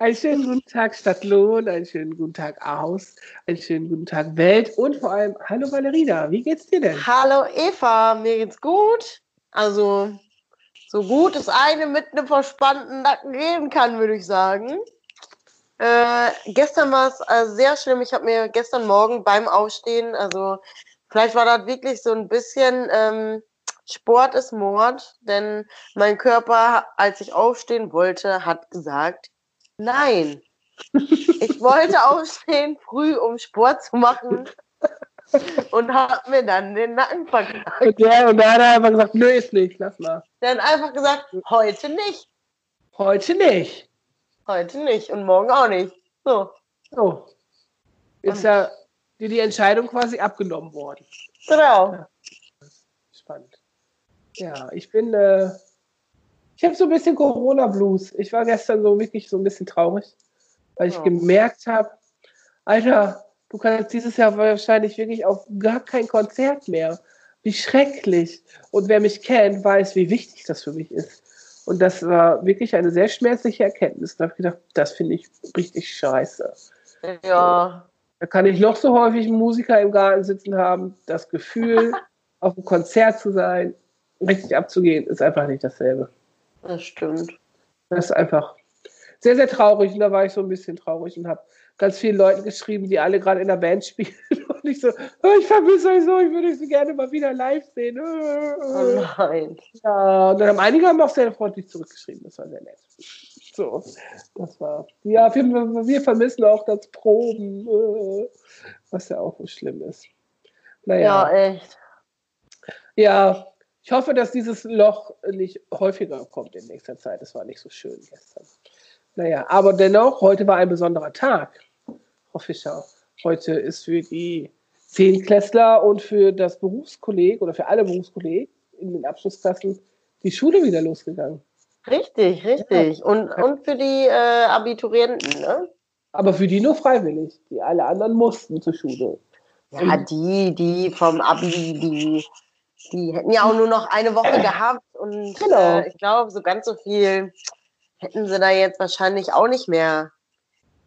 Einen schönen guten Tag Stadtlohn, einen schönen guten Tag Aus, einen schönen guten Tag Welt und vor allem Hallo Valerina, wie geht's dir denn? Hallo Eva, mir geht's gut. Also so gut es eine mit einem verspannten Nacken reden kann, würde ich sagen. Äh, gestern war es äh, sehr schlimm. Ich habe mir gestern Morgen beim Aufstehen, also vielleicht war das wirklich so ein bisschen ähm, Sport ist Mord, denn mein Körper, als ich aufstehen wollte, hat gesagt, nein. Ich wollte aufstehen früh, um Sport zu machen und habe mir dann den Nacken verknackt. Und der, und der hat einfach gesagt, nö, ist nicht, lass mal. Der hat einfach gesagt, heute nicht, Heute nicht. heute nicht und morgen auch nicht. So, So. Ist ja dir die Entscheidung quasi abgenommen worden. genau. Spannend. Ja, ich bin, äh, ich habe so ein bisschen Corona-Blues. Ich war gestern so wirklich so ein bisschen traurig, weil ich Ja. gemerkt habe, Alter, du kannst dieses Jahr wahrscheinlich wirklich auf gar kein Konzert mehr. Wie schrecklich. Und wer mich kennt, weiß, wie wichtig das für mich ist. Und das war wirklich eine sehr schmerzliche Erkenntnis. Da habe ich gedacht, das finde ich richtig scheiße. Ja, Da kann ich noch so häufig einen Musiker im Garten sitzen haben. Das Gefühl, auf einem Konzert zu sein, richtig abzugehen, ist einfach nicht dasselbe. Das stimmt. Das ist einfach sehr, sehr traurig. Und da war ich so ein bisschen traurig und habe ganz vielen Leuten geschrieben, die alle gerade in der Band spielen. Und ich so, oh, ich vermisse euch so, ich würde euch so gerne mal wieder live sehen. Oh nein. Ja, und dann haben einige haben auch sehr freundlich zurückgeschrieben. Das war sehr nett. So, das war. Ja, wir, wir vermissen auch das Proben, äh, was ja auch so schlimm ist. Naja, Ja, echt. ja, ich hoffe, dass dieses Loch nicht häufiger kommt in nächster Zeit. Es war nicht so schön gestern. Naja, aber dennoch, heute war ein besonderer Tag, Frau Fischer. Heute ist für die Zehnklässler und für das Berufskolleg oder für alle Berufskolleg in den Abschlussklassen die Schule wieder losgegangen. Richtig, richtig. Und, und für die äh, Abiturienten, ne? Aber für die nur freiwillig. Die alle anderen mussten zur Schule. Ja, die, die vom Abi, die, die hätten ja auch nur noch eine Woche gehabt und Genau. äh, ich glaube, so ganz so viel hätten sie da jetzt wahrscheinlich auch nicht mehr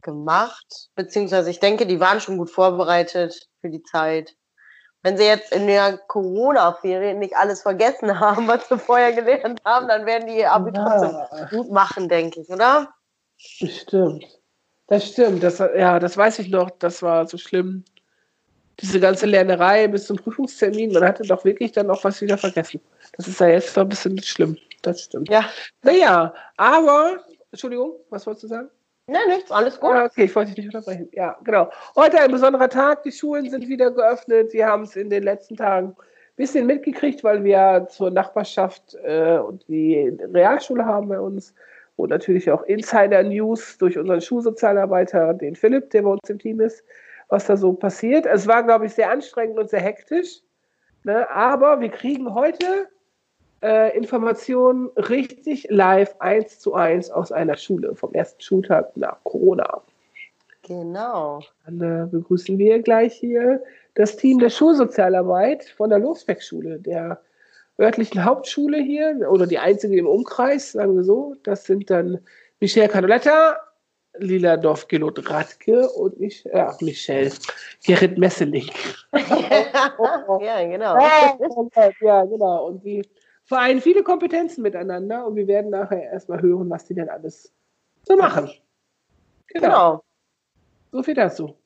gemacht. Beziehungsweise ich denke, die waren schon gut vorbereitet für die Zeit. Wenn sie jetzt in der Corona-Ferien nicht alles vergessen haben, was sie vorher gelernt haben, dann werden die ihr Abi trotzdem Ja, gut machen, denke ich, oder? das stimmt. Das stimmt. Das, ja, das weiß ich noch. Das war so schlimm. Diese ganze Lernerei bis zum Prüfungstermin. Man hatte doch wirklich dann auch was wieder vergessen. Das ist ja jetzt noch ein bisschen schlimm. Das stimmt. Ja. Naja, aber, Entschuldigung, was wolltest du sagen? Nein, nichts, alles gut. Ja, okay, ich wollte dich nicht unterbrechen. Ja, genau. Heute ein besonderer Tag. Die Schulen sind wieder geöffnet. Wir haben es in den letzten Tagen ein bisschen mitgekriegt, weil wir zur Nachbarschaft äh, und die Realschule haben bei uns und natürlich auch Insider-News durch unseren Schulsozialarbeiter, den Philipp, der bei uns im Team ist, was da so passiert. Es war, glaube ich, sehr anstrengend und sehr hektisch. Ne? Aber wir kriegen heute äh, Informationen richtig live eins zu eins aus einer Schule vom ersten Schultag nach Corona. Genau. Dann äh, begrüßen wir gleich hier das Team der Schulsozialarbeit von der Losbeck-Schule, der örtlichen Hauptschule hier oder die einzige im Umkreis, sagen wir so. Das sind dann Michelle Canoletta, Lila Dorfgelot Radke und ich, ja, Michelle Gerrit Messeling. ja, genau. ja, genau. Und die vereinen viele Kompetenzen miteinander und wir werden nachher erstmal hören, was die denn alles so machen. Genau. Genau. So viel dazu.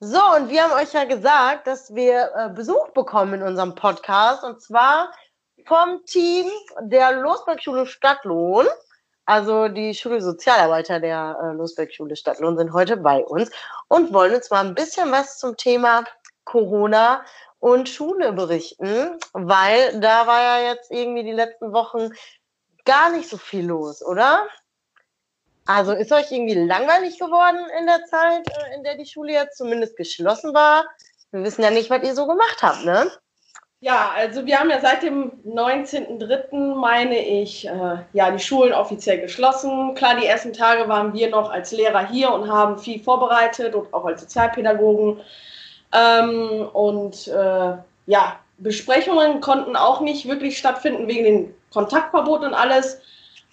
So, und wir haben euch ja gesagt, dass wir äh, Besuch bekommen in unserem Podcast und zwar vom Team der Losbergschule Stadtlohn. Also die Schule Sozialarbeiter der äh, Losbergschule Stadtlohn sind heute bei uns und wollen uns mal ein bisschen was zum Thema Corona und Schule berichten, weil da war ja jetzt irgendwie die letzten Wochen gar nicht so viel los, oder? Also ist euch irgendwie langweilig geworden in der Zeit, äh, in der die Schule jetzt zumindest geschlossen war? Wir wissen ja nicht, was ihr so gemacht habt, ne? Ja, also wir haben ja seit dem 19.03. meine ich, äh, ja, die Schulen offiziell geschlossen. Klar, die ersten Tage waren wir noch als Lehrer hier und haben viel vorbereitet und auch als Sozialpädagogen. Ähm, und äh, ja, Besprechungen konnten auch nicht wirklich stattfinden wegen den Kontaktverboten und alles.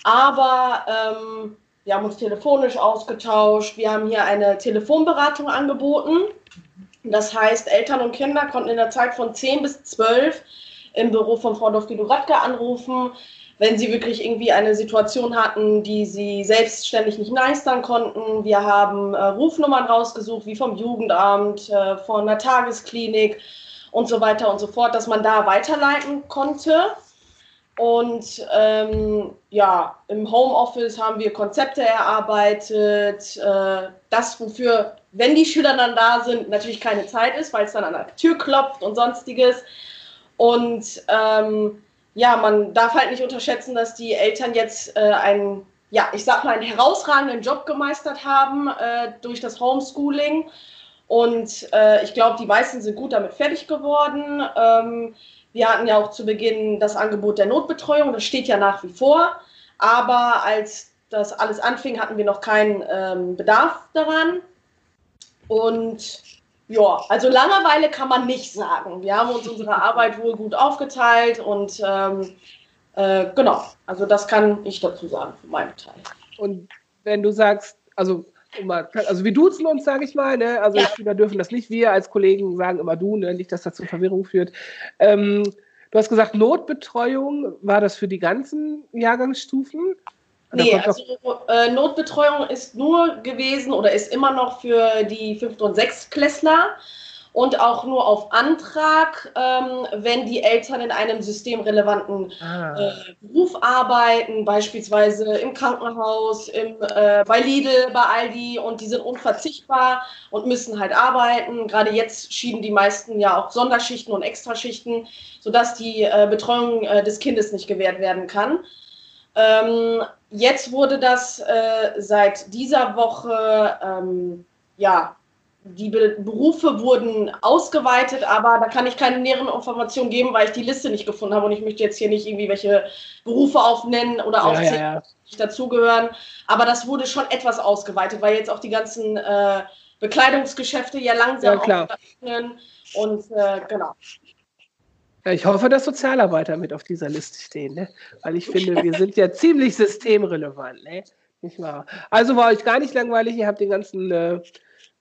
Aber ähm, wir haben uns telefonisch ausgetauscht. Wir haben hier eine Telefonberatung angeboten. Das heißt, Eltern und Kinder konnten in der Zeit von 10 bis 12 im Büro von Frau Dovgido-Radke anrufen, wenn sie wirklich irgendwie eine Situation hatten, die sie selbstständig nicht meistern konnten. Wir haben äh, Rufnummern rausgesucht, wie vom Jugendamt, äh, von der Tagesklinik und so weiter und so fort, dass man da weiterleiten konnte. Und ähm, ja, im Homeoffice haben wir Konzepte erarbeitet, äh, das, wofür, wenn die Schüler dann da sind, natürlich keine Zeit ist, weil es dann an der Tür klopft und sonstiges. Und ähm, ja, man darf halt nicht unterschätzen, dass die Eltern jetzt äh, einen, ja, ich sag mal, einen herausragenden Job gemeistert haben äh, durch das Homeschooling. Und äh, ich glaube, die meisten sind gut damit fertig geworden. Ähm, wir hatten ja auch zu Beginn das Angebot der Notbetreuung, das steht ja nach wie vor. Aber als das alles anfing, hatten wir noch keinen ähm, Bedarf daran. Und ja, also Langeweile kann man nicht sagen. Wir haben uns unsere Arbeit wohl gut aufgeteilt und ähm, äh, genau, also das kann ich dazu sagen für meinen Teil. Und wenn du sagst, also also wir duzen uns, sage ich mal, ne? also ja. Schüler dürfen das nicht, wir als Kollegen sagen immer du, ne? nicht, dass das zu Verwirrung führt. Ähm, du hast gesagt, Notbetreuung, war das für die ganzen Jahrgangsstufen? Nee, also äh, Notbetreuung ist nur gewesen oder ist immer noch für die 5. und 6. Klässler und auch nur auf Antrag, ähm, wenn die Eltern in einem systemrelevanten ah. äh, Beruf arbeiten, beispielsweise im Krankenhaus, im, äh, bei Lidl, bei Aldi und die sind unverzichtbar und müssen halt arbeiten. Gerade jetzt schieben die meisten ja auch Sonderschichten und Extraschichten, sodass die äh, Betreuung äh, des Kindes nicht gewährt werden kann. Ähm, jetzt wurde das äh, seit dieser Woche ähm, ja die Be Berufe wurden ausgeweitet, aber da kann ich keine näheren Informationen geben, weil ich die Liste nicht gefunden habe und ich möchte jetzt hier nicht irgendwie welche Berufe aufnennen oder aufzählen, ja, ja, ja. die nicht dazugehören. Aber das wurde schon etwas ausgeweitet, weil jetzt auch die ganzen äh, Bekleidungsgeschäfte ja langsam ja, öffnen und äh, genau. Ich hoffe, dass Sozialarbeiter mit auf dieser Liste stehen, ne? weil ich finde, wir sind ja ziemlich systemrelevant. Ne? Nicht wahr? Also war euch gar nicht langweilig, ihr habt den ganzen äh,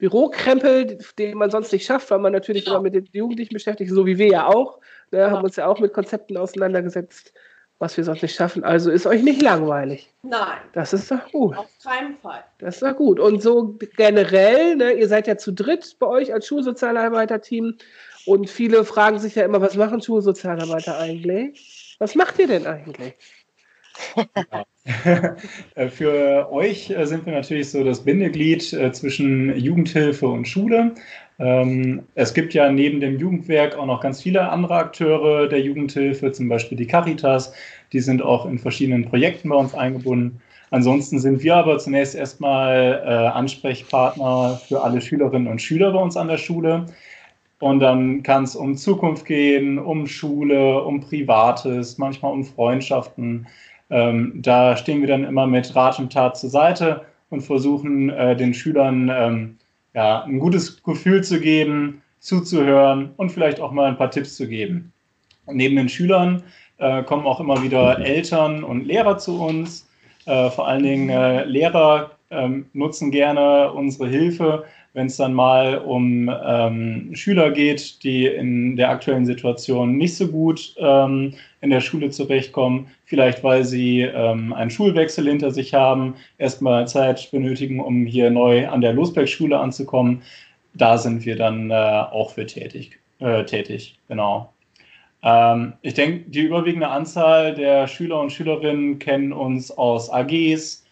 Bürokrempel, den man sonst nicht schafft, weil man natürlich immer mit den Jugendlichen beschäftigt, so wie wir ja auch. Ne, haben uns ja auch mit Konzepten auseinandergesetzt, was wir sonst nicht schaffen. Also ist euch nicht langweilig. Nein. Das ist doch gut. Auf keinen Fall. Das ist doch gut. Und so generell, ne, ihr seid ja zu dritt bei euch als Schulsozialarbeiter-Team. Und viele fragen sich ja immer, was machen Schulsozialarbeiter eigentlich? Was macht ihr denn eigentlich? Äh, für euch äh, sind wir natürlich so das Bindeglied äh, zwischen Jugendhilfe und Schule. Ähm, es gibt ja neben dem Jugendwerk auch noch ganz viele andere Akteure der Jugendhilfe, zum Beispiel die Caritas. Die sind auch in verschiedenen Projekten bei uns eingebunden. Ansonsten sind wir aber zunächst erstmal Ansprechpartner für alle Schülerinnen und Schüler bei uns an der Schule. Und dann kann es um Zukunft gehen, um Schule, um Privates, manchmal um Freundschaften. Ähm, da stehen wir dann immer mit Rat und Tat zur Seite und versuchen äh, den Schülern ähm, ja, ein gutes Gefühl zu geben, zuzuhören und vielleicht auch mal ein paar Tipps zu geben. Und neben den Schülern äh, kommen auch immer wieder Eltern und Lehrer zu uns. Äh, vor allen Dingen äh, Lehrer ähm, nutzen gerne unsere Hilfe, wenn es dann mal um ähm, Schüler geht, die in der aktuellen Situation nicht so gut ähm, in der Schule zurechtkommen, vielleicht weil sie ähm, einen Schulwechsel hinter sich haben, erstmal Zeit benötigen, um hier neu an der Losberg-Schule anzukommen. Da sind wir dann äh, auch für tätig, äh, tätig, genau. Ähm, ich denke, die überwiegende Anzahl der Schüler und Schülerinnen kennen uns aus AGs.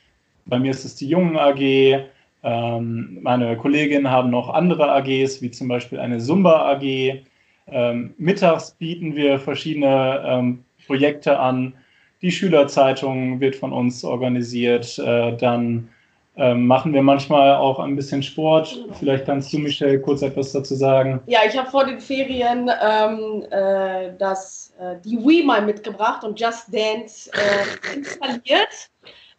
Bei mir ist es die Jungen AG. Ähm, meine Kolleginnen haben noch andere AGs, wie zum Beispiel eine Zumba AG. Ähm, mittags bieten wir verschiedene ähm, Projekte an. Die Schülerzeitung wird von uns organisiert. Äh, dann machen wir manchmal auch ein bisschen Sport. Vielleicht kannst du, Michelle, kurz etwas dazu sagen. Ja, ich habe vor den Ferien ähm, äh, das, äh, die Wii mal mitgebracht und Just Dance äh, installiert.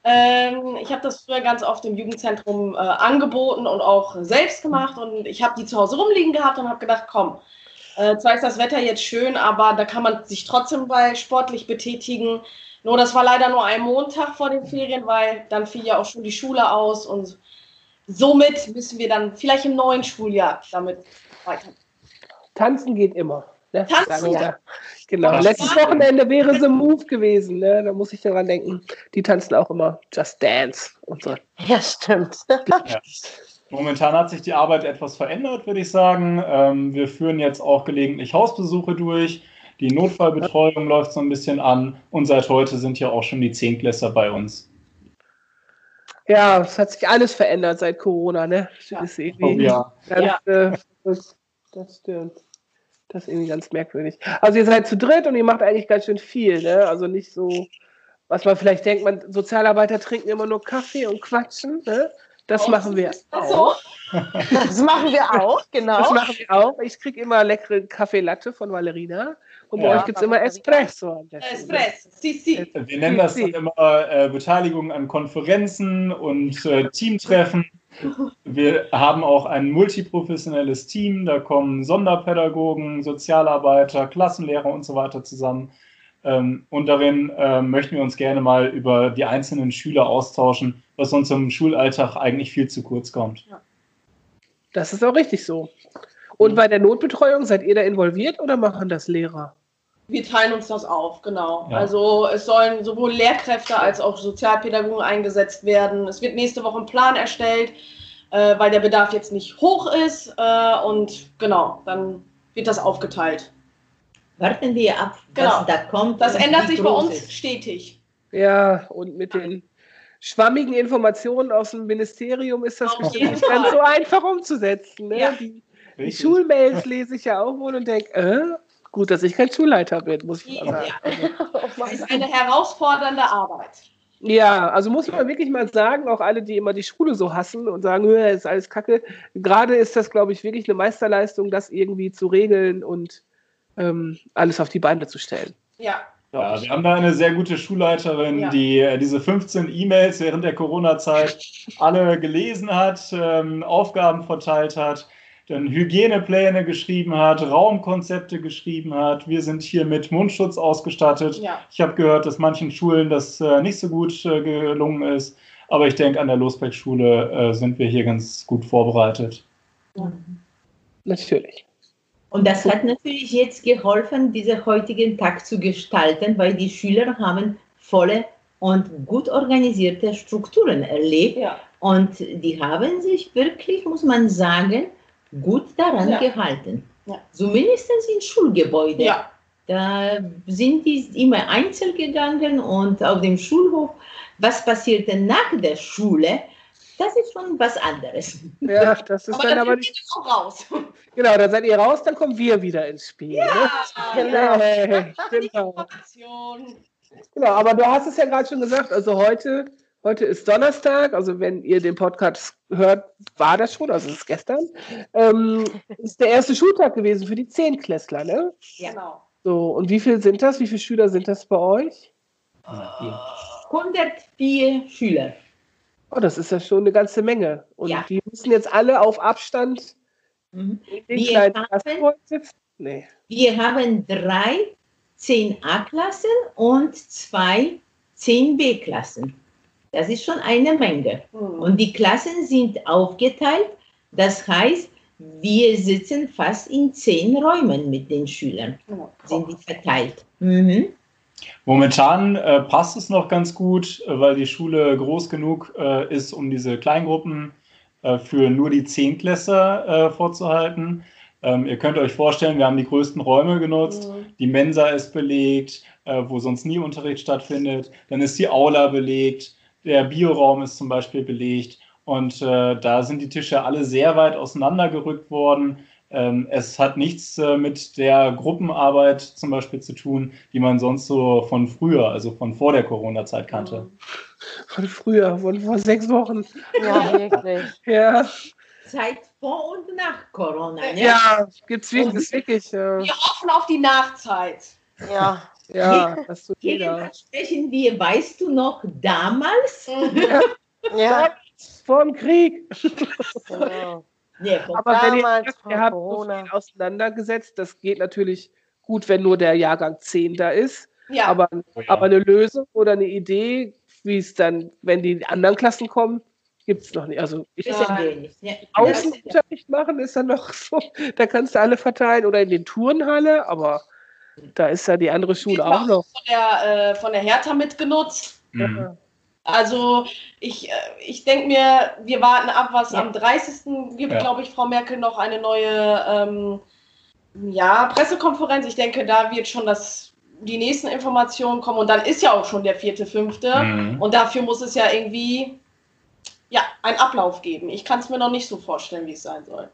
Ähm, ich habe das früher ganz oft im Jugendzentrum äh, angeboten und auch selbst gemacht und ich habe die zu Hause rumliegen gehabt und habe gedacht, komm, äh, zwar ist das Wetter jetzt schön, aber da kann man sich trotzdem bei sportlich betätigen. Nur das war leider nur ein Montag vor den Ferien, weil dann fiel ja auch schon die Schule aus und somit müssen wir dann vielleicht im neuen Schuljahr damit weiter. Tanzen geht immer. Ne? Tanzen, ja. Genau. Letztes Wochenende wäre The Move gewesen. Ne? Da muss ich daran denken. Die tanzen auch immer Just Dance und so. Ja, stimmt. Ja. Momentan hat sich die Arbeit etwas verändert, würde ich sagen. Ähm, wir führen jetzt auch gelegentlich Hausbesuche durch. Die Notfallbetreuung läuft so ein bisschen an und seit heute sind ja auch schon die Zehntklässler bei uns. Ja, es hat sich alles verändert seit Corona, ne? Das ist oh, ja. Ganz, ja. Äh, das, das, stimmt. Das ist irgendwie ganz merkwürdig. Also ihr seid zu dritt und ihr macht eigentlich ganz schön viel, ne? Also nicht so, was man vielleicht denkt, man Sozialarbeiter trinken immer nur Kaffee und quatschen, ne? Das oh, machen wir auch. Das machen wir auch, genau. Das machen wir auch. Ich kriege immer leckere Kaffeelatte von Valerina. Und bei euch gibt es immer Espresso. Espresso, si, si. Wir nennen das dann immer äh, Beteiligung an Konferenzen und äh, Teamtreffen. Wir haben auch ein multiprofessionelles Team. Da kommen Sonderpädagogen, Sozialarbeiter, Klassenlehrer und so weiter zusammen. Ähm, und darin äh, möchten wir uns gerne mal über die einzelnen Schüler austauschen, was uns im Schulalltag eigentlich viel zu kurz kommt. Das ist auch richtig so. Und bei der Notbetreuung seid ihr da involviert oder machen das Lehrer? Wir teilen uns das auf, genau. Ja. Also es sollen sowohl Lehrkräfte als auch Sozialpädagogen eingesetzt werden. Es wird nächste Woche ein Plan erstellt, äh, weil der Bedarf jetzt nicht hoch ist. Äh, und genau, dann wird das aufgeteilt. Warten wir ab, was genau. da kommt. Das ändert sich bei uns ist. stetig. Ja, und mit den schwammigen Informationen aus dem Ministerium ist das nicht ganz so einfach umzusetzen. Ne? Ja. Die, die Schulmails lese ich ja auch wohl und denke, äh, Gut, dass ich kein Schulleiter bin, muss ich mal sagen. Ja. das ist eine herausfordernde Arbeit. Ja, also muss man wirklich mal sagen, auch alle, die immer die Schule so hassen und sagen, es ist alles Kacke. Gerade ist das, glaube ich, wirklich eine Meisterleistung, das irgendwie zu regeln und ähm, alles auf die Beine zu stellen. Ja. Ja, wir haben da eine sehr gute Schulleiterin, ja. die äh, diese 15 E-Mails während der Corona-Zeit alle gelesen hat, ähm, Aufgaben verteilt hat dann Hygienepläne geschrieben hat, Raumkonzepte geschrieben hat. Wir sind hier mit Mundschutz ausgestattet. Ja. Ich habe gehört, dass manchen Schulen das äh, nicht so gut äh, gelungen ist. Aber ich denke, an der Losbeck-Schule äh, sind wir hier ganz gut vorbereitet. Mhm. Natürlich. Und das hat natürlich jetzt geholfen, diesen heutigen Tag zu gestalten, weil die Schüler haben volle und gut organisierte Strukturen erlebt. Ja. Und die haben sich wirklich, muss man sagen, gut daran ja. gehalten. Ja. Zumindest in Schulgebäuden. Ja. Da sind die immer einzeln gegangen und auf dem Schulhof. Was passierte nach der Schule? Das ist schon was anderes. Ja, das ist aber dann aber nicht. Auch raus. Genau, dann seid ihr raus, dann kommen wir wieder ins Spiel. Ja, ne? genau. Hey, genau. genau, aber du hast es ja gerade schon gesagt, also heute Heute ist Donnerstag, also wenn ihr den Podcast hört, war das schon, also es ist gestern. Ähm, ist der erste Schultag gewesen für die Zehnklässler, ne? Ja. Genau. So, und wie viele sind das? Wie viele Schüler sind das bei euch? 104 Schüler. Oh, das ist ja schon eine ganze Menge. Und ja. die müssen jetzt alle auf Abstand mhm. in den wir kleinen haben, sitzen? Nee. Wir haben drei 10a-Klassen und zwei 10b-Klassen. Das ist schon eine Menge. Mhm. Und die Klassen sind aufgeteilt. Das heißt, wir sitzen fast in zehn Räumen mit den Schülern. Sind die verteilt. Mhm. Momentan äh, passt es noch ganz gut, äh, weil die Schule groß genug äh, ist, um diese Kleingruppen äh, für nur die Zehntklässler äh, vorzuhalten. Ähm, ihr könnt euch vorstellen, wir haben die größten Räume genutzt. Mhm. Die Mensa ist belegt, äh, wo sonst nie Unterricht stattfindet. Dann ist die Aula belegt. Der Bioraum ist zum Beispiel belegt und äh, da sind die Tische alle sehr weit auseinandergerückt worden. Ähm, es hat nichts äh, mit der Gruppenarbeit zum Beispiel zu tun, die man sonst so von früher, also von vor der Corona-Zeit kannte. Von früher, von vor sechs Wochen. Ja, wirklich. Ja, Zeit vor und nach Corona. Ne? ja gibt's wirklich, ist wirklich. Ja, Wir hoffen auf die Nachzeit. Ja. Ja das tut jeder. Jedenfalls sprechen wir, weißt du noch, damals? Ja. Vor dem Krieg. Genau. Nee, Aber wenn ihr Damals sagt, vor ihr habt so Corona. viel auseinandergesetzt, das geht natürlich gut, wenn nur der Jahrgang 10 da ist. Ja, Aber, Oh ja. aber eine Lösung oder eine Idee, wie es dann, wenn die anderen Klassen kommen, gibt es noch nicht. Also ich wir nicht. Ne? Außenunterricht machen ist dann noch so, da kannst du alle verteilen oder in den Turnhalle, aber da ist ja die andere Schule auch noch. von der, äh, von der Hertha mitgenutzt. Mhm. Also ich, äh, ich denke mir, wir warten ab, was Ja. am 30. gibt, Ja. glaube ich, Frau Merkel noch eine neue ähm, ja, Pressekonferenz. Ich denke, da wird schon das, die nächsten Informationen kommen und dann ist ja auch schon der vierte, fünfte. Mhm. Und dafür muss es ja irgendwie ja, einen Ablauf geben. Ich kann es mir noch nicht so vorstellen, wie es sein soll.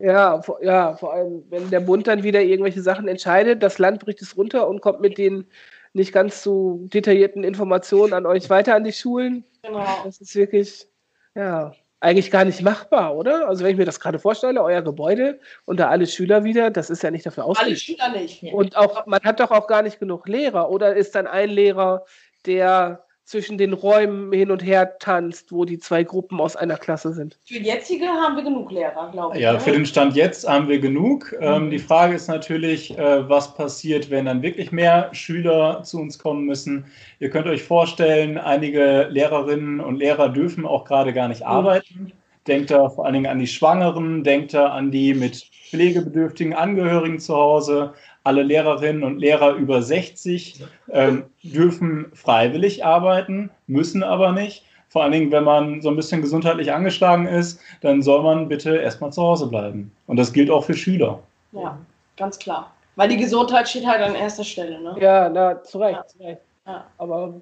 Ja, vor, ja, vor allem, wenn der Bund dann wieder irgendwelche Sachen entscheidet, das Land bricht es runter und kommt mit den nicht ganz so detaillierten Informationen an euch weiter an die Schulen. Genau. Das ist wirklich, ja, eigentlich gar nicht machbar, oder? Also wenn ich mir das gerade vorstelle, euer Gebäude und da alle Schüler wieder, das ist ja nicht dafür Alle ausgelegt. Schüler nicht. Und auch, man hat doch auch gar nicht genug Lehrer. Oder ist dann ein Lehrer, der zwischen den Räumen hin und her tanzt, wo die zwei Gruppen aus einer Klasse sind? Für jetzige haben wir genug Lehrer, glaube ich. Ja, ne? für den Stand jetzt haben wir genug. Ähm, Mhm. die Frage ist natürlich, äh, was passiert, wenn dann wirklich mehr Schüler zu uns kommen müssen. Ihr könnt euch vorstellen, einige Lehrerinnen und Lehrer dürfen auch gerade gar nicht arbeiten. Denkt da vor allen Dingen an die Schwangeren, denkt da an die mit pflegebedürftigen Angehörigen zu Hause. Alle Lehrerinnen und Lehrer über 60 ähm, dürfen freiwillig arbeiten, müssen aber nicht. Vor allen Dingen, wenn man so ein bisschen gesundheitlich angeschlagen ist, dann soll man bitte erstmal zu Hause bleiben. Und das gilt auch für Schüler. Ja, ganz klar. Weil die Gesundheit steht halt an erster Stelle. Ne? Ja, na, zu Recht, Ja. zu Recht. Ja. Aber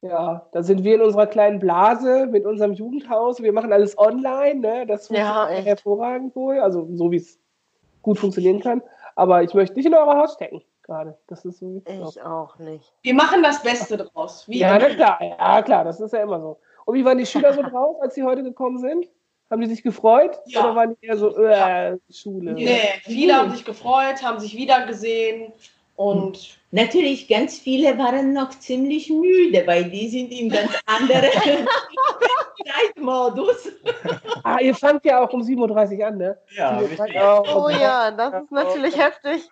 ja, da sind wir in unserer kleinen Blase mit unserem Jugendhaus. Wir machen alles online, ne? Das Ja, funktioniert echt. hervorragend wohl, also so wie es gut funktionieren kann. Aber ich möchte nicht in eure Haus stecken gerade. Das ist so. Ich auch nicht. Wir machen das Beste draus. Wie Ja, klar, ja klar, das ist ja immer so. Und wie waren die Schüler so drauf, als sie heute gekommen sind? Haben die sich gefreut? Ja. Oder waren die eher so, äh, Schule? Nee, viele haben sich gefreut, haben sich wiedergesehen und Natürlich, ganz viele waren noch ziemlich müde, weil die sind in ganz anderen Zeitmodus. Ah, ihr fangt ja auch um 7.30 Uhr an, ne? Ja, 7:30 richtig. Oh ja, das ist natürlich heftig.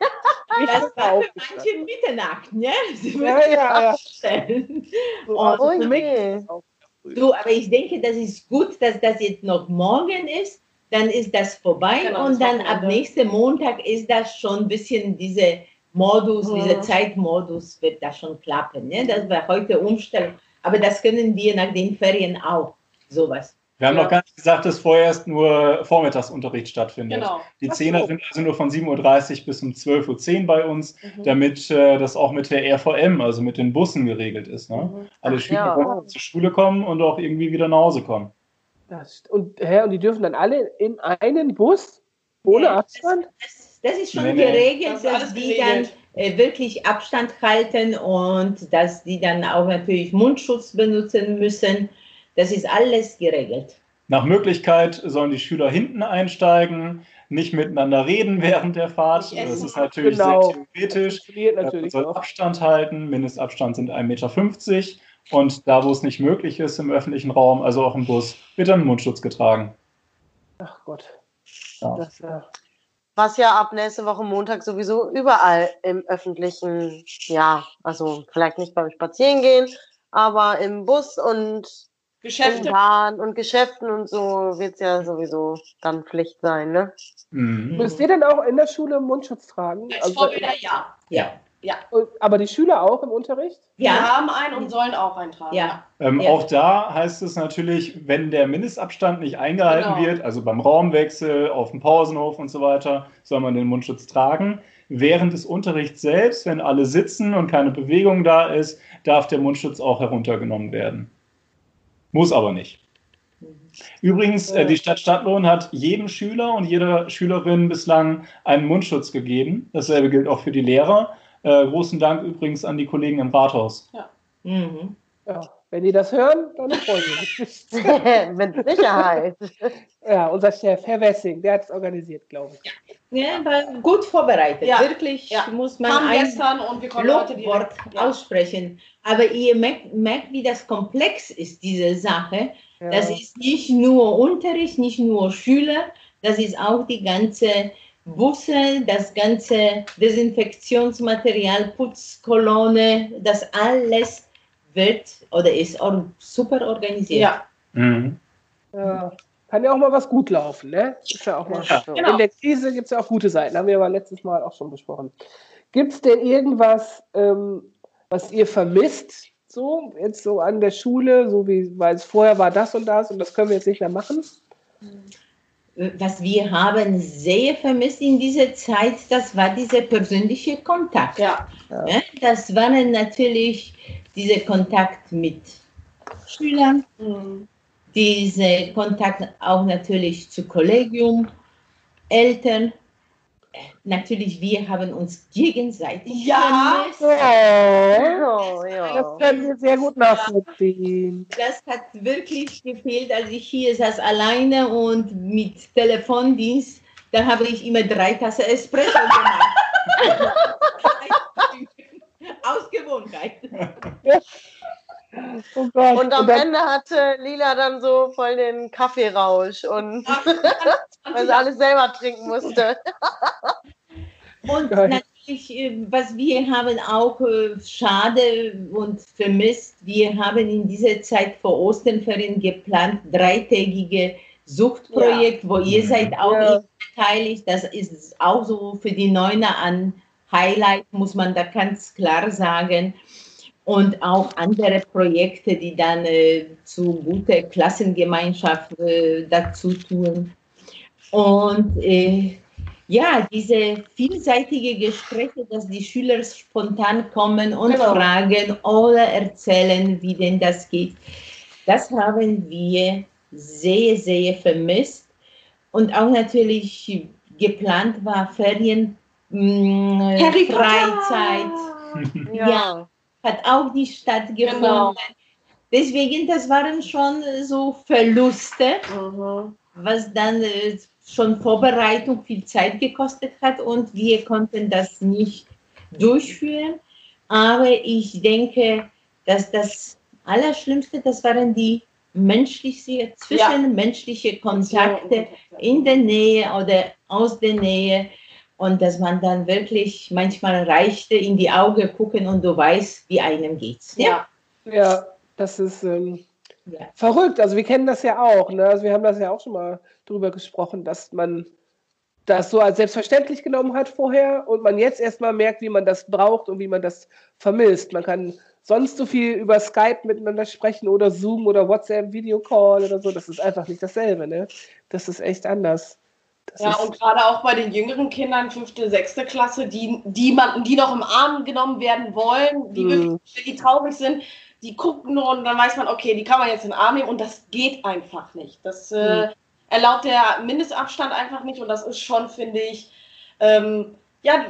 Ich Das war für manche Mitternacht, ne? Sie Ja, müssen ja, ja. vorstellen. So, Oh, also früh. Du, aber ich denke, das ist gut, dass das jetzt noch morgen ist. Dann ist das vorbei Genau, und dann ab nächsten Montag ist das schon ein bisschen diese Modus, Mhm. dieser Zeitmodus wird das schon klappen. Ne? Das war heute Umstellung. Aber das können wir nach den Ferien auch, sowas. Wir haben Ja. noch gar nicht gesagt, dass vorerst nur Vormittagsunterricht stattfindet. genau. Die so. Zehner sind also nur von 7.30 Uhr bis um 12.10 Uhr bei uns, Mhm. damit äh, das auch mit der RVM, also mit den Bussen geregelt ist. Ne? Mhm. Alle Ach, Schüler ja. wollen zur Schule kommen und auch irgendwie wieder nach Hause kommen. Das, und, hä, und die dürfen dann alle in einen Bus ohne Ja, Abstand? Das, das ist schon Nee, nee. geregelt, Das dass die geregelt. dann äh, wirklich Abstand halten und dass die dann auch natürlich Mundschutz benutzen müssen. Das ist alles geregelt. Nach Möglichkeit sollen die Schüler hinten einsteigen, nicht miteinander reden während der Fahrt. Das ist natürlich Genau. sehr theoretisch. natürlich soll auch. Abstand halten, Mindestabstand sind 1,50 Meter. Und da, wo es nicht möglich ist im öffentlichen Raum, also auch im Bus, wird dann Mundschutz getragen. Ach Gott. Ja. Das, ja. Was ja ab nächste Woche Montag sowieso überall im öffentlichen, ja, also vielleicht nicht beim Spazierengehen, aber im Bus und in Geschäfte. Bahn und Geschäften und so wird es ja sowieso dann Pflicht sein, ne? Mhm. Müsst ihr denn auch in der Schule Mundschutz tragen? Als Also, Vorbilder ja. Ja. und- aber die Schüler auch im Unterricht? Wir Ja, haben einen und sollen auch eintragen. Ja. Ähm, Ja. Auch da heißt es natürlich, wenn der Mindestabstand nicht eingehalten Genau. wird, also beim Raumwechsel, auf dem Pausenhof und so weiter, soll man den Mundschutz tragen. Während des Unterrichts selbst, wenn alle sitzen und keine Bewegung da ist, darf der Mundschutz auch heruntergenommen werden. Muss aber nicht. Übrigens, äh, die Stadt Stadtlohn hat jedem Schüler und jeder Schülerin bislang einen Mundschutz gegeben. Dasselbe gilt auch für die Lehrer. Äh, großen Dank übrigens an die Kollegen im Rathaus. Ja. Mhm. Ja. Wenn die das hören, dann freuen sie sich. Mit Sicherheit. ja, unser Chef, Herr Wessing, der hat es organisiert, glaube ich. Ja, aber gut vorbereitet. Ja. Wirklich ja. muss man Kam ein gestern und wir Lobwort ja. aussprechen. Aber ihr merkt, merkt, wie das komplex ist, diese Sache. Ja. Das ist nicht nur Unterricht, nicht nur Schüler, das ist auch die ganze Busse, das ganze Desinfektionsmaterial, Putzkolonne, das alles wird oder ist super organisiert. Ja. Mhm. ja. Kann ja auch mal was gut laufen, ne? Ist ja auch mal ja, so. genau. In der Krise gibt es ja auch gute Seiten, haben wir aber letztes Mal auch schon besprochen. Gibt es denn irgendwas, ähm, was ihr vermisst, so jetzt so an der Schule, so wie, weil es vorher war das und das und das können wir jetzt nicht mehr machen? Was wir haben sehr vermisst in dieser Zeit, das war dieser persönliche Kontakt. Ja. ja. Das waren natürlich dieser Kontakt mit Schülern, mhm. dieser Kontakt auch natürlich zu Kollegium, Eltern. Natürlich, wir haben uns gegenseitig ja. Oh, ja. Das können wir sehr gut nachvollziehen. Das hat wirklich gefehlt, als ich hier saß alleine und mit Telefondienst, da habe ich immer drei Tassen Espresso gemacht. Aus Gewohnheit. Oh Gott. Und am und Ende hatte Lila dann so voll den Kaffeerausch und weil sie alles selber trinken musste. und natürlich, äh, was wir haben auch äh, schade und vermisst, wir haben in dieser Zeit vor Osternferien geplant, dreitägige Suchtprojekt, ja. wo ihr seid auch ja. beteiligt. Das ist auch so für die Neuner an Highlight, muss man da ganz klar sagen. Und auch andere Projekte, die dann äh, zu guter Klassengemeinschaft äh, dazu tun. Und äh, ja, diese vielseitige Gespräche, dass die Schüler spontan kommen und genau. fragen oder erzählen, wie denn das geht, das haben wir sehr, sehr vermisst. Und auch natürlich geplant war Ferien Mm, Harry Freizeit. Ja. ja. Hat auch die stattgefunden. Genau. Deswegen, das waren schon so Verluste, mhm. was dann äh, schon Vorbereitung viel Zeit gekostet hat und wir konnten das nicht durchführen. Aber ich denke, dass das Allerschlimmste, das waren die menschliche, zwischenmenschliche Kontakte in der Nähe oder aus der Nähe und dass man dann wirklich manchmal reichte in die Augen gucken und du weißt, wie einem geht's. Ja, ja das ist ähm, ja. verrückt. Also wir kennen das ja auch. Ne? Also wir haben das ja auch schon mal drüber gesprochen, dass man das so als selbstverständlich genommen hat vorher und man jetzt erstmal merkt, wie man das braucht und wie man das vermisst. Man kann sonst so viel über Skype miteinander sprechen oder Zoom oder WhatsApp, Videocall oder so. Das ist einfach nicht dasselbe. Ne? Das ist echt anders. Das ja, und gerade auch bei den jüngeren Kindern, fünfte, sechste Klasse, die, die, man, die noch im Arm genommen werden wollen, die, mhm. wirklich, die traurig sind, die gucken nur und dann weiß man, okay, die kann man jetzt in den Arm nehmen und das geht einfach nicht. Das äh, mhm. erlaubt der Mindestabstand einfach nicht und das ist schon, finde ich, ähm, ja,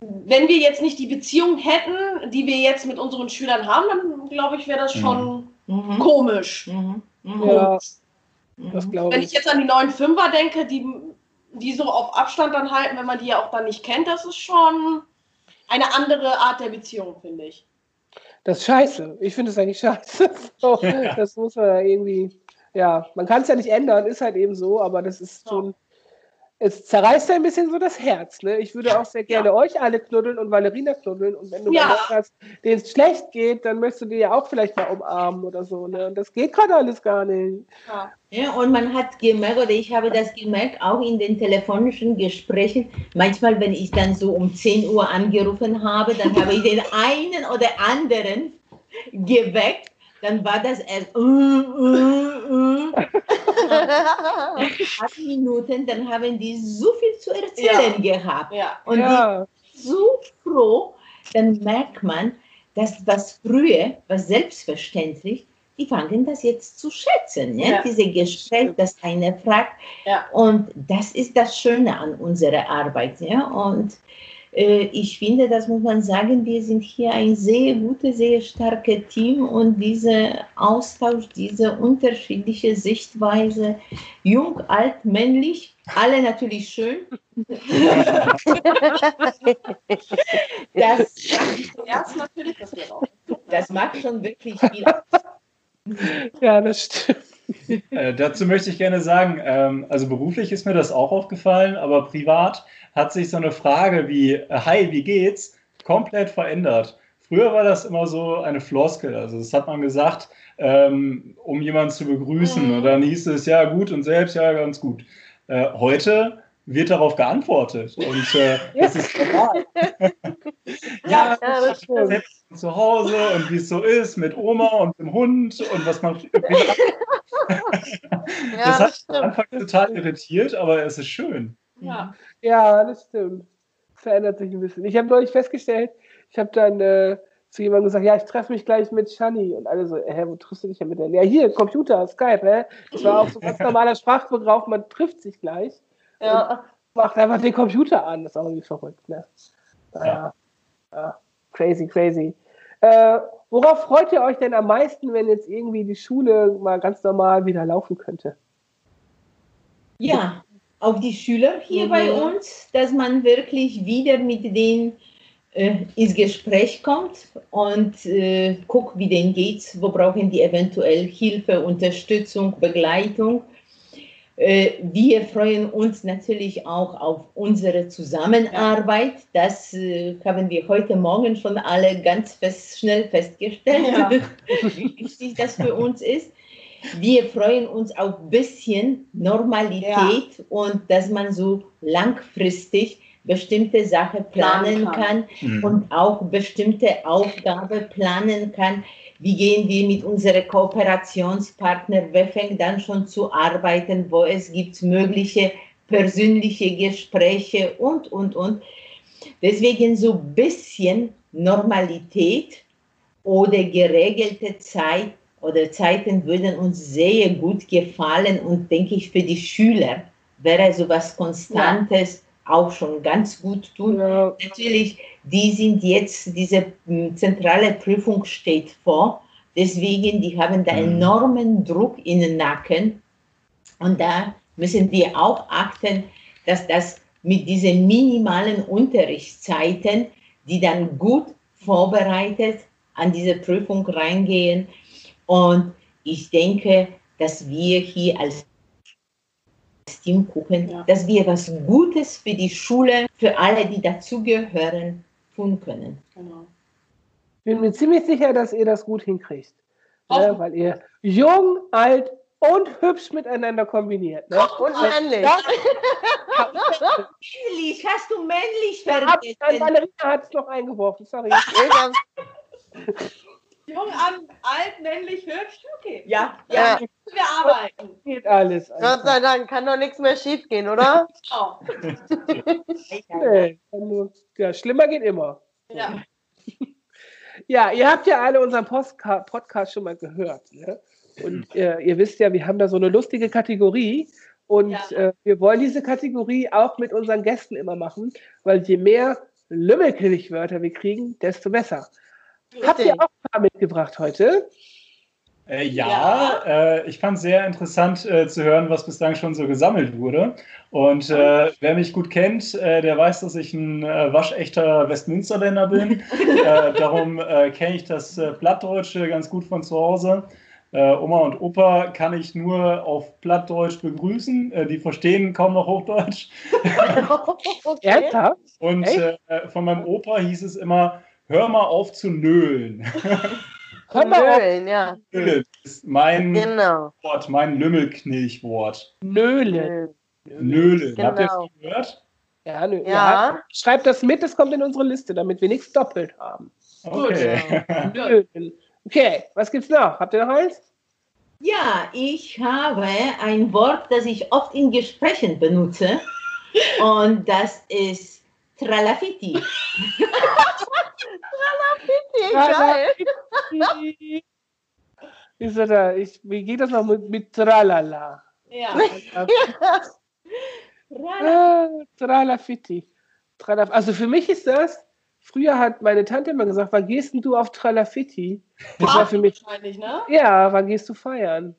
wenn wir jetzt nicht die Beziehung hätten, die wir jetzt mit unseren Schülern haben, dann glaube ich, wäre das schon mhm. komisch. Mhm. Ja, Wenn ich jetzt an die neuen Fünfer denke, die die so auf Abstand dann halten, wenn man die ja auch dann nicht kennt, das ist schon eine andere Art der Beziehung, finde ich. Das ist scheiße. Ich finde es eigentlich scheiße. So, ja. Das muss man ja irgendwie, ja, man kann es ja nicht ändern, ist halt eben so, aber das ist schon, es zerreißt ein bisschen so das Herz. Ne? Ich würde auch sehr gerne ja. euch alle knuddeln und Valerina knuddeln. Und wenn du ja. mal hast, denen es schlecht geht, dann möchtest du die ja auch vielleicht mal umarmen oder so. Ne? Und das geht gerade alles gar nicht. Ja. ja, und man hat gemerkt, oder ich habe das gemerkt, auch in den telefonischen Gesprächen, manchmal, wenn ich dann so um 10 Uhr angerufen habe, dann habe ich den einen oder anderen geweckt dann war das erst uh, uh, uh. acht Minuten, dann haben die so viel zu erzählen ja. gehabt. Ja. Und ja. die so froh, dann merkt man, dass was früher, was selbstverständlich, die fangen das jetzt zu schätzen. Ne? Ja. Diese Gespräche, dass einer fragt. Ja. Und das ist das Schöne an unserer Arbeit. Ja? Und äh, ich finde, das muss man sagen, wir sind hier ein sehr gutes, sehr starkes Team und dieser Austausch, diese unterschiedliche Sichtweise, jung, alt, männlich, alle natürlich schön. das, das macht schon wirklich viel Ja, das stimmt. Äh, dazu möchte ich gerne sagen, ähm, also beruflich ist mir das auch aufgefallen, aber privat hat sich so eine Frage wie, äh, hi, wie geht's, komplett verändert. Früher war das immer so eine Floskel, also das hat man gesagt, ähm, um jemanden zu begrüßen. Mhm. Und dann hieß es, ja gut und selbst, ja ganz gut. Äh, heute wird darauf geantwortet und äh, das ist normal. ja, Ja, das stimmt. zu Hause und wie es so ist mit Oma und dem Hund und was man Ja, das das hat mich am. Anfang total irritiert, aber es ist schön. Ja. Ja, das stimmt. Verändert sich ein bisschen. Ich habe neulich festgestellt, ich habe dann äh, zu jemandem gesagt, ja, ich treffe mich gleich mit Shani. Und alle so, hä, wo triffst du dich denn mit der? Ja, hier, Computer, Skype, hä? Das war auch so ganz normaler Sprachgebrauch, man trifft sich gleich, Ja. macht einfach den Computer an. Das ist auch irgendwie verrückt, ne? Naja. Ja. Crazy, crazy. Äh, worauf freut ihr euch denn am meisten, wenn jetzt irgendwie die Schule mal ganz normal wieder laufen könnte? Ja, auf die Schüler hier Mhm. bei uns, dass man wirklich wieder mit denen äh, ins Gespräch kommt und äh, guckt, wie denen geht's, wo brauchen die eventuell Hilfe, Unterstützung, Begleitung. Äh, wir freuen uns natürlich auch auf unsere Zusammenarbeit. Das äh, haben wir heute Morgen schon alle ganz fest, schnell festgestellt, Ja. wie wichtig das für uns ist. Wir freuen uns auf ein bisschen Normalität und dass man so langfristig bestimmte Sachen planen Planen kann. kann Mhm. und auch bestimmte Aufgaben planen kann. Wie gehen wir mit unseren Kooperationspartnern? Wer fängt dann schon zu arbeiten? Wo es gibt mögliche persönliche Gespräche und, und, und. Deswegen so ein bisschen Normalität oder geregelte Zeit oder Zeiten würden uns sehr gut gefallen und denke ich für die Schüler wäre so was Konstantes auch schon ganz gut tun. Ja, Natürlich, die sind jetzt, diese m, zentrale Prüfung steht vor, deswegen, die haben da Mhm. enormen Druck in den Nacken und da müssen wir auch achten, dass das mit diesen minimalen Unterrichtszeiten, die dann gut vorbereitet an diese Prüfung reingehen und ich denke, dass wir hier als Team gucken, Ja. dass wir was Gutes für die Schule, für alle, die dazugehören, tun können. Genau. Ich bin mir ziemlich sicher, dass ihr das gut hinkriegt. Ne? Weil ihr jung, alt und hübsch miteinander kombiniert. Ne? Und männlich. Männlich, hast du männlich vergessen? Valerina hat es noch eingeworfen, sorry. Jung an, alt, männlich, hübsch, okay. Ja, Ja. Wir arbeiten. Geht alles. Gott sei Dank, kann doch nichts mehr schief gehen, oder? Oh. Nee, ja, schlimmer geht immer. Ja. Ja, ihr habt ja alle unseren Postka Podcast schon mal gehört. Ne? Und äh, ihr wisst ja, wir haben da so eine lustige Kategorie. Und Ja. äh, wir wollen diese Kategorie auch mit unseren Gästen immer machen, weil je mehr Lümmelkirchwörter wir kriegen, desto besser. Habt ihr auch ein paar mitgebracht heute? Äh, ja, Äh, ich fand es sehr interessant äh, zu hören, was bislang schon so gesammelt wurde. Und äh, wer mich gut kennt, äh, der weiß, dass ich ein äh, waschechter Westmünsterländer bin. äh, darum äh, kenne ich das äh, Plattdeutsche ganz gut von zu Hause. Äh, Oma und Opa kann ich nur auf Plattdeutsch begrüßen. Äh, die verstehen kaum noch Hochdeutsch. okay. Und äh, von meinem Opa hieß es immer, hör mal auf zu nölen. Hör mal auf, Nölen, ja. Nölen ist mein Genau. Wort, mein Lümmelknilchwort. Nölen. Nölen. Habt ihr Genau. das gehört? Ja, nö. Ja. ja. Schreibt das mit, das kommt in unsere Liste, damit wir nichts doppelt haben. Okay. Nölen. Okay, was gibt's noch? Habt ihr noch eins? Ja, ich habe ein Wort, das ich oft in Gesprächen benutze und das ist Tralafiti. Geil. Ich sag da, ich, wie geht das noch mit, mit Tralala? Ja. Ah, Tralafitti. Tralaf also für mich ist das, früher hat meine Tante immer gesagt, wann gehst denn du auf Tralafitti? Das war für mich, Wahrscheinlich, ne? ja, wann gehst du feiern?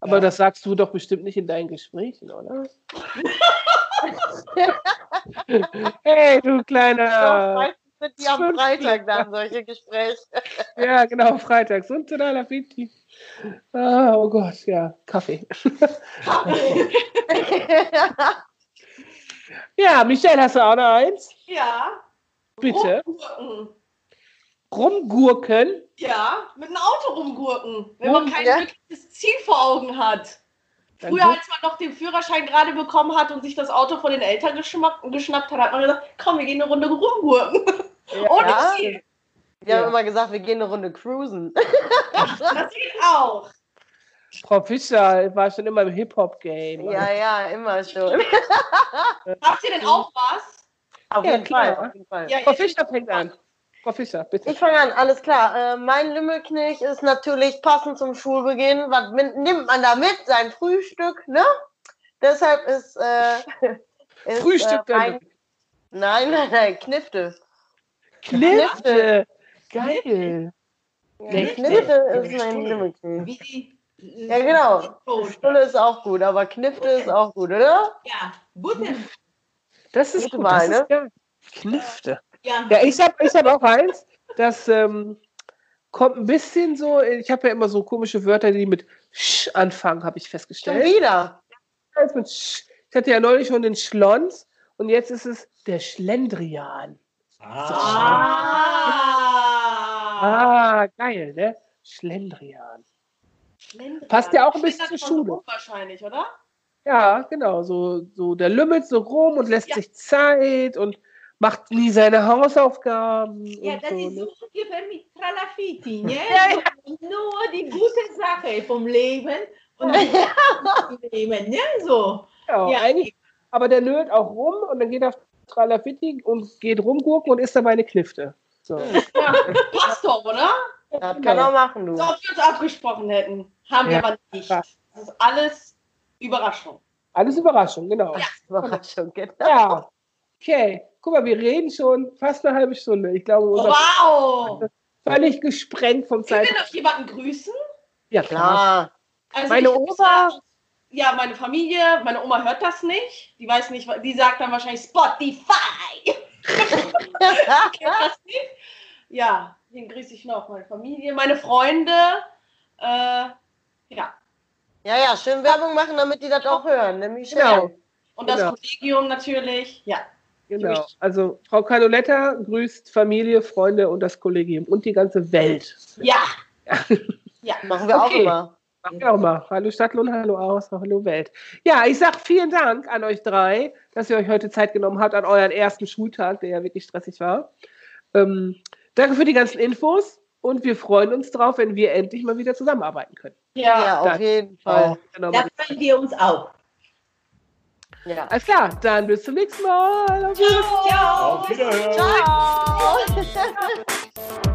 Aber Ja. das sagst du doch bestimmt nicht in deinen Gesprächen, oder? hey, du kleiner. meistens sind die am Freitag dann solche Gespräche. Ja, genau, freitags. Und Tralafitti. Ah, oh Gott, ja, Kaffee. Ja, Michelle, hast du auch noch eins? ja. Bitte. Rumgurken. Rumgurken. Ja, mit einem Auto rumgurken, wenn Rum, man kein ja. wirkliches Ziel vor Augen hat. Dann Früher, als man noch den Führerschein gerade bekommen hat und sich das Auto von den Eltern geschnappt, geschnappt hat, hat man gesagt, komm, wir gehen eine Runde rumgurken. Ohne Ja. Ziel. Wir Ja. haben immer gesagt, wir gehen eine Runde cruisen. Das geht auch. Frau Fischer war schon immer im Hip-Hop-Game. Ja, ja, immer schon. Habt ihr denn auch was? Auf Ja, jeden klar. Fall. Auf jeden Fall. Ja, Frau Fischer fängt an. Frau Fischer, bitte. Ich fange an, alles klar. Äh, mein Lümmelknich ist natürlich passend zum Schulbeginn. Was mit, nimmt man da mit? Sein Frühstück, ne? Deshalb ist. Äh, ist Frühstück äh, mein. Nein, nein, nein, Knifte. Knifte. Geil. Ja, Knifte. Ist mein Lümmelknich. Wie die. Ja, genau. Oh, Stulle ist auch gut, aber Knifte ist auch gut, oder? Ja, gute. Das ist gut. Das ist ne? geil. Knifte. Ja, Ja, ich habe ich hab auch eins. Das ähm, kommt ein bisschen so. Ich habe ja immer so komische Wörter, die mit Sch anfangen, habe ich Schon festgestellt. wieder. Eins mit Sch. Ich hatte ja neulich schon den Schlons und jetzt ist es der Schlendrian. Ah. Ah, geil, ne? Schlendrian. Schlendrian. Passt ja auch ein bisschen zur Schule. rum Wahrscheinlich, oder? Ja, genau. So, so der lümmelt so rum und lässt Ja. sich Zeit und macht nie seine Hausaufgaben. Ja, und das so, ist ne? so ungefähr mit Tralafiti, ne? Ja, Nur die gute Sache vom Leben und vom Leben, ne? So. ja, Ja. eigentlich. Aber der nölt auch rum und dann geht er auf Tralafitti und geht rumgurken und isst dabei eine Knifte. So. Ja, passt doch, oder? Das kann er machen, du. So, ob wir uns abgesprochen hätten. Haben wir Ja. aber nicht. Das ist alles Überraschung. Alles Überraschung, genau. Überraschung, genau. Ja. Okay. Guck mal, wir reden schon fast eine halbe Stunde. Ich glaube, unser Wow! völlig gesprengt vom Können Zeit. wir noch jemanden grüßen? Ja, klar. Also Meine ich Oma- grüße- Ja, meine Familie, meine Oma hört das nicht. Die weiß nicht, die sagt dann wahrscheinlich Spotify. Kennt das nicht? Ja, den grüße ich noch. Meine Familie, meine Freunde. Äh, ja. Ja, ja, schön Werbung machen, damit die das auch hören. ne, Nämlich Genau. Und das Genau. Kollegium natürlich. Ja. Genau. Also Frau Canoletta grüßt Familie, Freunde und das Kollegium und die ganze Welt. Ja. Ja. Machen wir auch Okay. immer. Machen wir auch mal. Hallo Stadtlohn, hallo Aus, hallo Welt. Ja, ich sag vielen Dank an euch drei, dass ihr euch heute Zeit genommen habt an euren ersten Schultag, der ja wirklich stressig war. Ähm, danke für die ganzen Infos und wir freuen uns drauf, wenn wir endlich mal wieder zusammenarbeiten können. Ja, Ja. auf jeden Fall. Genau. Da freuen wir uns auch. Ja. Alles klar, dann bis zum nächsten Mal. Auf Wiedersehen. Ciao. Auf Wiederhören. Ciao.